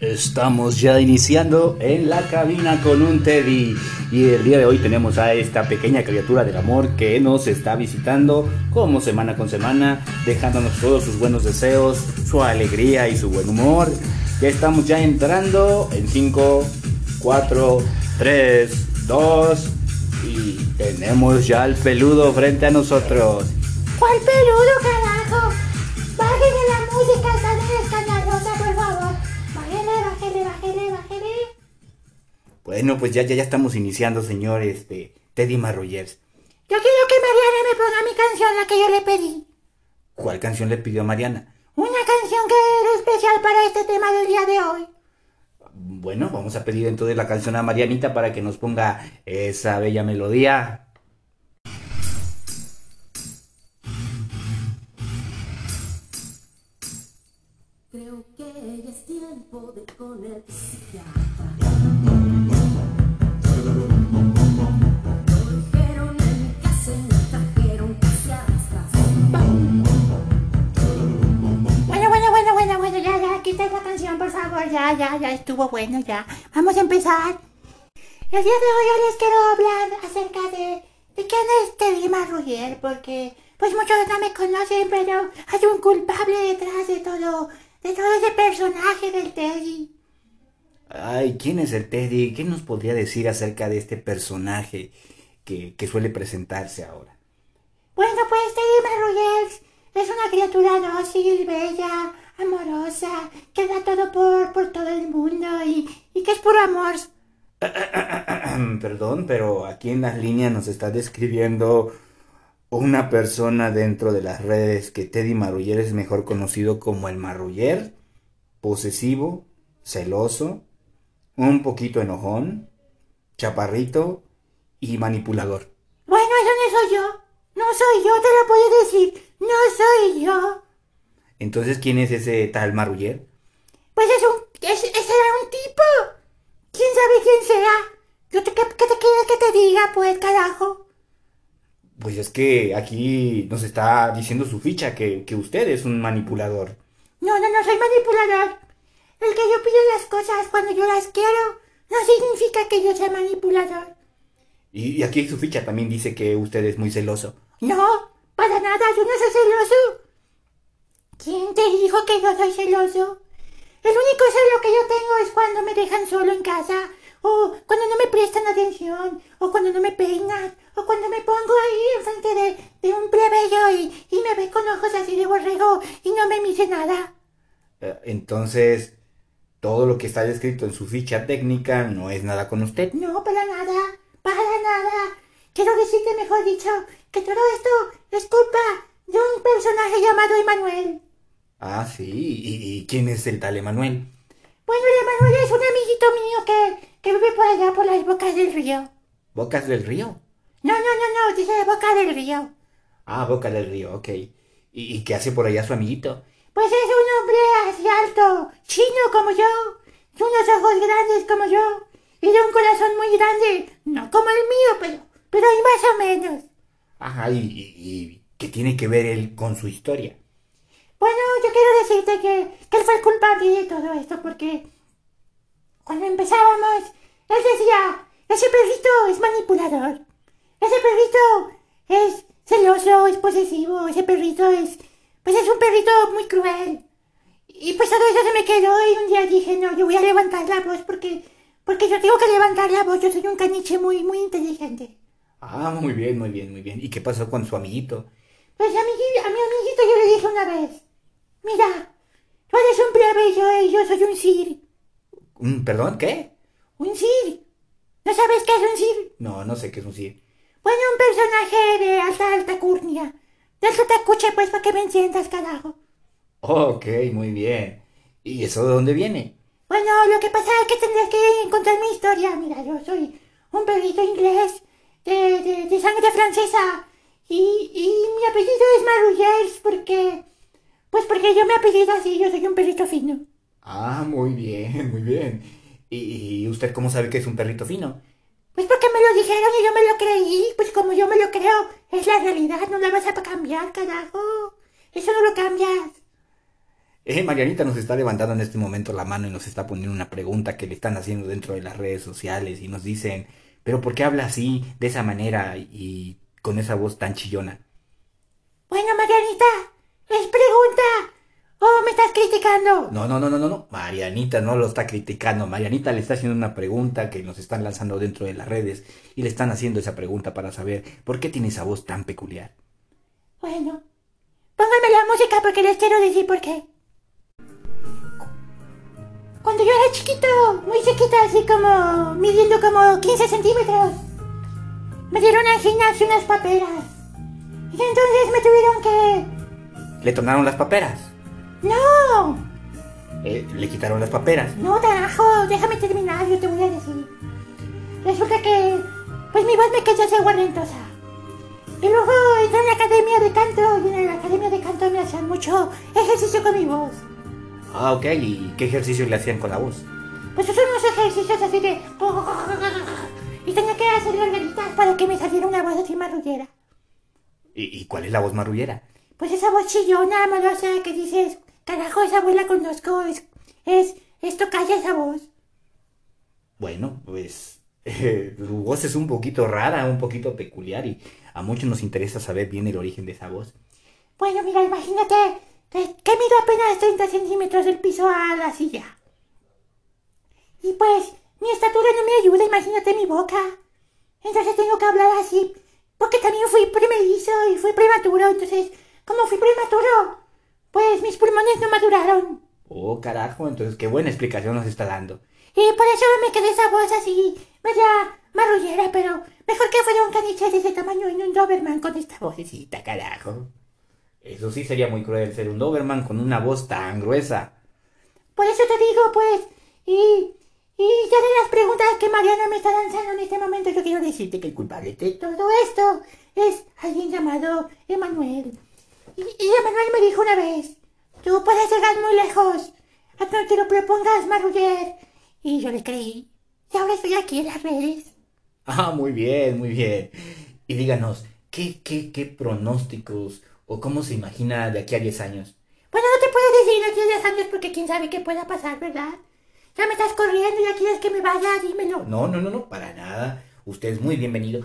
Estamos ya iniciando en la cabina con un Teddy y el día de hoy tenemos a esta pequeña criatura del amor que nos está visitando como semana con semana, dejándonos todos sus buenos deseos, su alegría y su buen humor. Ya estamos ya entrando en 5, 4, 3, 2 y tenemos ya al peludo frente a nosotros. ¿Cuál peludo, carajo? Bájale la música, Bueno, pues ya, ya, ya estamos iniciando, señor este, Teddy Marroyers. Yo quiero que Mariana me ponga mi canción, la que yo le pedí. ¿Cuál canción le pidió a Mariana? Una canción que era especial para este tema del día de hoy. Bueno, vamos a pedir entonces la canción a Marianita para que nos ponga esa bella melodía. Creo que ya es tiempo de con el psiquiatra. Favor, ya, ya, ya, estuvo bueno, ya. Vamos a empezar. El día de hoy yo les quiero hablar acerca de, de quién es Teddy Marruyer, porque pues muchos no me conocen, pero hay un culpable detrás de todo, de todo ese personaje del Teddy. Ay, ¿quién es el Teddy? ¿Qué nos podría decir acerca de este personaje que, que suele presentarse ahora? Bueno, pues Teddy Marruyer es una criatura dócil, bella, amorosa, que da todo por, por todo el mundo y, y que es puro amor. Perdón, pero aquí en las líneas nos está describiendo una persona dentro de las redes que Teddy Marruller es mejor conocido como el Marruller, posesivo, celoso, un poquito enojón, chaparrito y manipulador. Bueno, eso no soy yo. No soy yo, te lo puedo decir. No soy yo. Entonces, ¿quién es ese tal Marruller? Pues es un... Es, ese era un tipo. ¿Quién sabe quién sea? Yo te, ¿Qué, qué te quieres que te diga, pues, carajo? Pues es que aquí nos está diciendo su ficha que, que usted es un manipulador. No, no, no soy manipulador. El que yo pido las cosas cuando yo las quiero no significa que yo sea manipulador. Y, y aquí su ficha también dice que usted es muy celoso. No, para nada, yo no soy celoso. ¿Quién te dijo que yo soy celoso? El único celo que yo tengo es cuando me dejan solo en casa, o cuando no me prestan atención, o cuando no me peinan, o cuando me pongo ahí enfrente de, de un plebeyo y, y me ve con ojos así de borrego y no me dice nada. Eh, Entonces, todo lo que está descrito en su ficha técnica no es nada con usted. No, para nada, para nada. Quiero decirte, mejor dicho, que todo esto es culpa de un personaje llamado Emanuel. Ah, sí. ¿Y, y quién es el tal Emanuel? Bueno, el Emanuel es un amiguito mío que, que vive por allá por las bocas del río. ¿Bocas del río? No, no, no, no, dice boca del río. Ah, Boca del río, ok. ¿Y, y qué hace por allá su amiguito? Pues es un hombre así alto, chino como yo, y unos ojos grandes como yo, y de un corazón muy grande, no como el mío, pero, pero hay más o menos. Ajá, ¿y, y, y qué tiene que ver él con su historia? Bueno, yo quiero decirte que, que él fue el culpable de todo esto, porque cuando empezábamos, él decía, ese perrito es manipulador, ese perrito es celoso, es posesivo, ese perrito es, pues es un perrito muy cruel. Y pues todo eso se me quedó y un día dije, no, yo voy a levantar la voz porque, porque yo tengo que levantar la voz, yo soy un caniche muy, muy inteligente. Ah, muy bien, muy bien, muy bien. ¿Y qué pasó con su amiguito? Pues a mi, a mi amiguito yo le dije una vez, mira, tú eres un plebeyo y yo soy un sir. ¿Perdón? ¿Qué? ¿Un sir? ¿No sabes qué es un sir? No, no sé qué es un sí. Bueno, un personaje de alta alta curnia. De eso te escuché pues para que me entiendas, carajo. Ok, muy bien. ¿Y eso de dónde viene? Bueno, lo que pasa es que tendrás que encontrar mi historia. Mira, yo soy un perrito inglés de, de, de sangre francesa. Y, y mi apellido es Marrullers porque... Yo me apellido así, yo soy un perrito fino. Ah, muy bien, muy bien. ¿Y, y usted cómo sabe que es un perrito fino? Pues porque me lo dijeron y yo me lo creí. Pues como yo me lo creo, es la realidad, no la vas a cambiar, carajo. Eso no lo cambias. Eh, Marianita nos está levantando en este momento la mano y nos está poniendo una pregunta que le están haciendo dentro de las redes sociales y nos dicen, pero ¿por qué habla así, de esa manera y con esa voz tan chillona? Bueno, Marianita, es pregunta. ¿O me estás criticando? No, no, no, no, no, no. Marianita no lo está criticando. Marianita le está haciendo una pregunta que nos están lanzando dentro de las redes y le están haciendo esa pregunta para saber por qué tiene esa voz tan peculiar. Bueno, pónganme la música porque les quiero decir por qué. Cuando yo era chiquito, muy chiquita, así como midiendo como 15 centímetros, me dieron al gimnasio unas paperas. Y entonces me tuvieron que... ¿Le tornaron las paperas? ¡No! Eh, ¿Le quitaron las paperas? No, carajo, déjame terminar, yo te voy a decir. Resulta que, pues mi voz me quedó así guardentosa. Y luego entré en la academia de canto y en la academia de canto me hacían mucho ejercicio con mi voz. Ah, ok. ¿Y qué ejercicios le hacían con la voz? Pues son unos ejercicios así de... Y tenía que hacer gargaritas para que me saliera una voz así marrullera. ¿Y, y cuál es la voz marrullera? Pues esa voz chillona, amorosa, que dices... Carajo, esa abuela conozco, es... Es... Esto calla esa voz. Bueno, pues eh, tu voz es un poquito rara, un poquito peculiar y a muchos nos interesa saber bien el origen de esa voz. Bueno, mira, imagínate que, que mido apenas 30 centímetros del piso a la silla. Y pues, mi estatura no me ayuda, imagínate mi boca. Entonces tengo que hablar así, porque también fui primerizo y fui prematuro. Entonces, como fui prematuro, pues mis pulmones no maduraron. Oh, carajo, entonces qué buena explicación nos está dando. Y por eso me quedé esa voz así, media marrullera, pero mejor que fuera un caniche de ese tamaño y un Doberman con esta vocecita, carajo. Eso sí sería muy cruel ser un Doberman con una voz tan gruesa. Por eso te digo, pues, y, y ya de las preguntas que Mariana me está lanzando en este momento, yo quiero decirte que el culpable de todo esto es alguien llamado Emanuel. Y, y Emanuel me dijo una vez, tú puedes llegar muy lejos, a no te lo propongas, Marruller. Y yo le creí. Y ahora estoy aquí en las redes. Ah, muy bien, muy bien. Y díganos, ¿qué, qué, qué pronósticos o cómo se imagina de aquí a 10 años? Bueno, no te puedo decir aquí a 10 años porque quién sabe qué pueda pasar, ¿verdad? Ya me estás corriendo y ya quieres que me vaya, dímelo. No, no, no, no, para nada. Usted es muy bienvenido.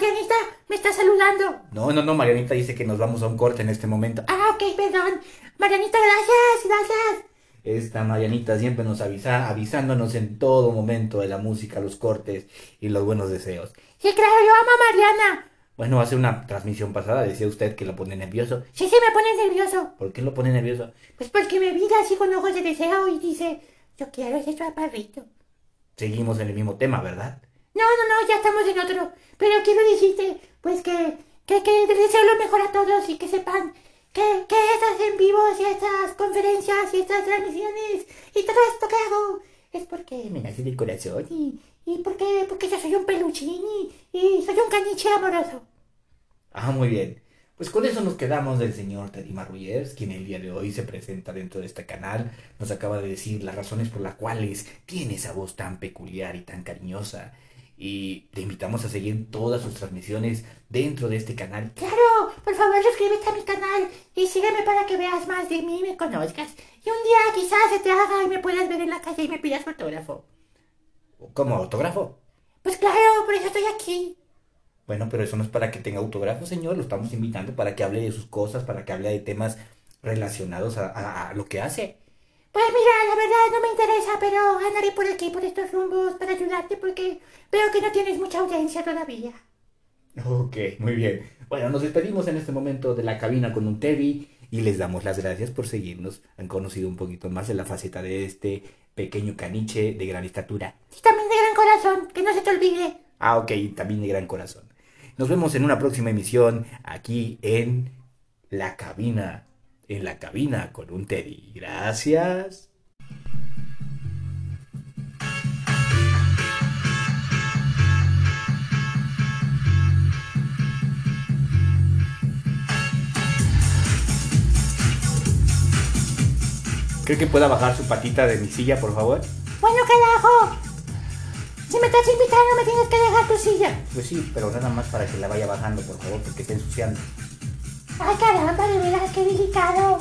Marianita me está saludando. No, no, no, Marianita dice que nos vamos a un corte en este momento. Ah, ok, perdón. Marianita, gracias, gracias. Esta Marianita siempre nos avisa, avisándonos en todo momento de la música, los cortes y los buenos deseos. Sí, claro, yo amo a Mariana. Bueno, hace una transmisión pasada decía usted que lo pone nervioso. Sí, sí, me pone nervioso. ¿Por qué lo pone nervioso? Pues porque me mira así con ojos de deseo y dice, yo quiero ese chaparrito. Seguimos en el mismo tema, ¿verdad? No, no, no, ya estamos en otro. Pero quiero decirte, pues que, que, que deseo lo mejor a todos y que sepan que, que estas en vivos y estas conferencias y estas transmisiones y todo esto que hago es porque me nace del corazón y, y porque, porque yo soy un peluchín y, y soy un caniche amoroso. Ah, muy bien. Pues con eso nos quedamos del señor Teddy Marrullers, quien el día de hoy se presenta dentro de este canal. Nos acaba de decir las razones por las cuales tiene esa voz tan peculiar y tan cariñosa. Y te invitamos a seguir todas sus transmisiones dentro de este canal. Claro, por favor suscríbete a mi canal y sígueme para que veas más de mí y me conozcas. Y un día quizás se te haga y me puedas ver en la calle y me pidas fotógrafo. ¿Como autógrafo? Pues claro, por eso estoy aquí. Bueno, pero eso no es para que tenga autógrafo, señor. Lo estamos invitando para que hable de sus cosas, para que hable de temas relacionados a, a- a lo que hace. Pues mira, la verdad no me interesa, pero andaré por aquí, por estos rumbos, para ayudarte porque veo que no tienes mucha audiencia todavía. Ok, muy bien. Bueno, nos despedimos en este momento de la cabina con un Teddy y les damos las gracias por seguirnos. Han conocido un poquito más de la faceta de este pequeño caniche de gran estatura. Y también de gran corazón, que no se te olvide. Ah, ok, también de gran corazón. Nos vemos en una próxima emisión aquí en la cabina, en la cabina con un Teddy. Gracias. ¿Cree que pueda bajar su patita de mi silla, por favor? Bueno, carajo. Si me estás invitando, me tienes que dejar tu silla. Pues sí, pero nada más para que la vaya bajando, por favor, porque está ensuciando. Ay, caramba, de veras, qué delicado.